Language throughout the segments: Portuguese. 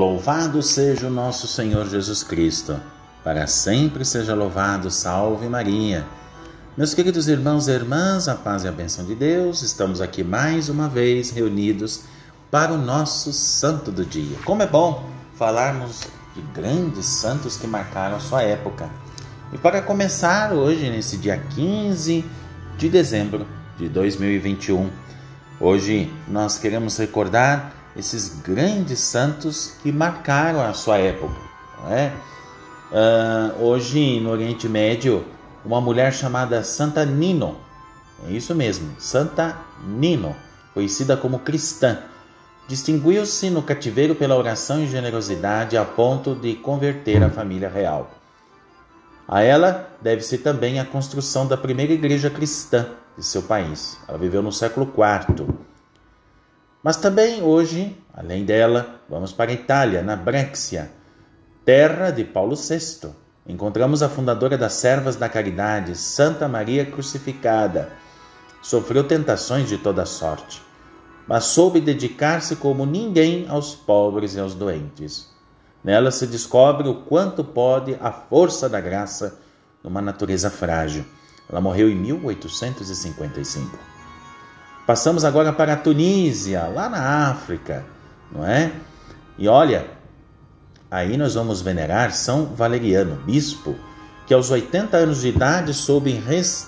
Louvado seja o nosso Senhor Jesus Cristo, para sempre seja louvado, salve Maria. Meus queridos irmãos e irmãs, a paz e a bênção de Deus, estamos aqui mais uma vez reunidos para o nosso santo do dia. Como é bom falarmos de grandes santos que marcaram a sua época. E para começar hoje, nesse dia 15 de dezembro de 2021, hoje nós queremos recordar esses grandes santos que marcaram a sua época. Uh, hoje no Oriente Médio, uma mulher chamada Santa Nino, é isso mesmo, Santa Nino, conhecida como cristã, distinguiu-se no cativeiro pela oração e generosidade a ponto de converter a família real. A ela deve-se também a construção da primeira igreja cristã de seu país. Ela viveu no século IV mas também hoje, além dela, vamos para a Itália, na Brexia, terra de Paulo VI. Encontramos a fundadora das Servas da Caridade, Santa Maria Crucificada. Sofreu tentações de toda sorte, mas soube dedicar-se como ninguém aos pobres e aos doentes. Nela se descobre o quanto pode a força da graça numa natureza frágil. Ela morreu em 1855. Passamos agora para a Tunísia, lá na África, não é? E olha, aí nós vamos venerar São Valeriano, bispo, que aos 80 anos de idade soube res,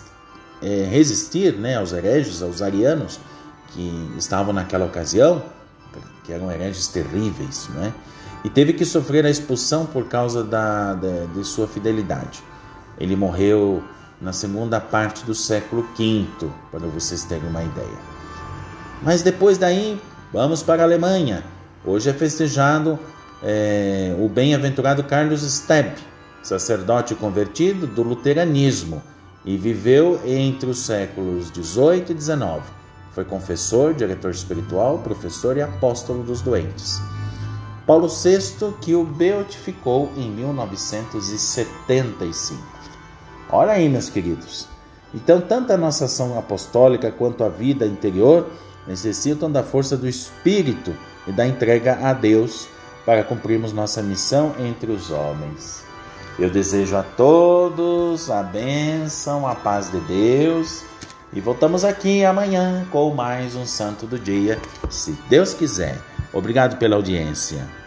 é, resistir né, aos hereges, aos arianos, que estavam naquela ocasião, que eram hereges terríveis, não é? E teve que sofrer a expulsão por causa da, da, de sua fidelidade. Ele morreu na segunda parte do século V, para vocês terem uma ideia. Mas depois daí, vamos para a Alemanha. Hoje é festejado é, o bem-aventurado Carlos Steb, sacerdote convertido do luteranismo e viveu entre os séculos 18 e 19. Foi confessor, diretor espiritual, professor e apóstolo dos doentes. Paulo VI, que o beatificou em 1975. Olha aí, meus queridos. Então, tanto a nossa ação apostólica quanto a vida interior necessitam da força do Espírito e da entrega a Deus para cumprirmos nossa missão entre os homens. Eu desejo a todos a bênção, a paz de Deus e voltamos aqui amanhã com mais um Santo do Dia, se Deus quiser. Obrigado pela audiência.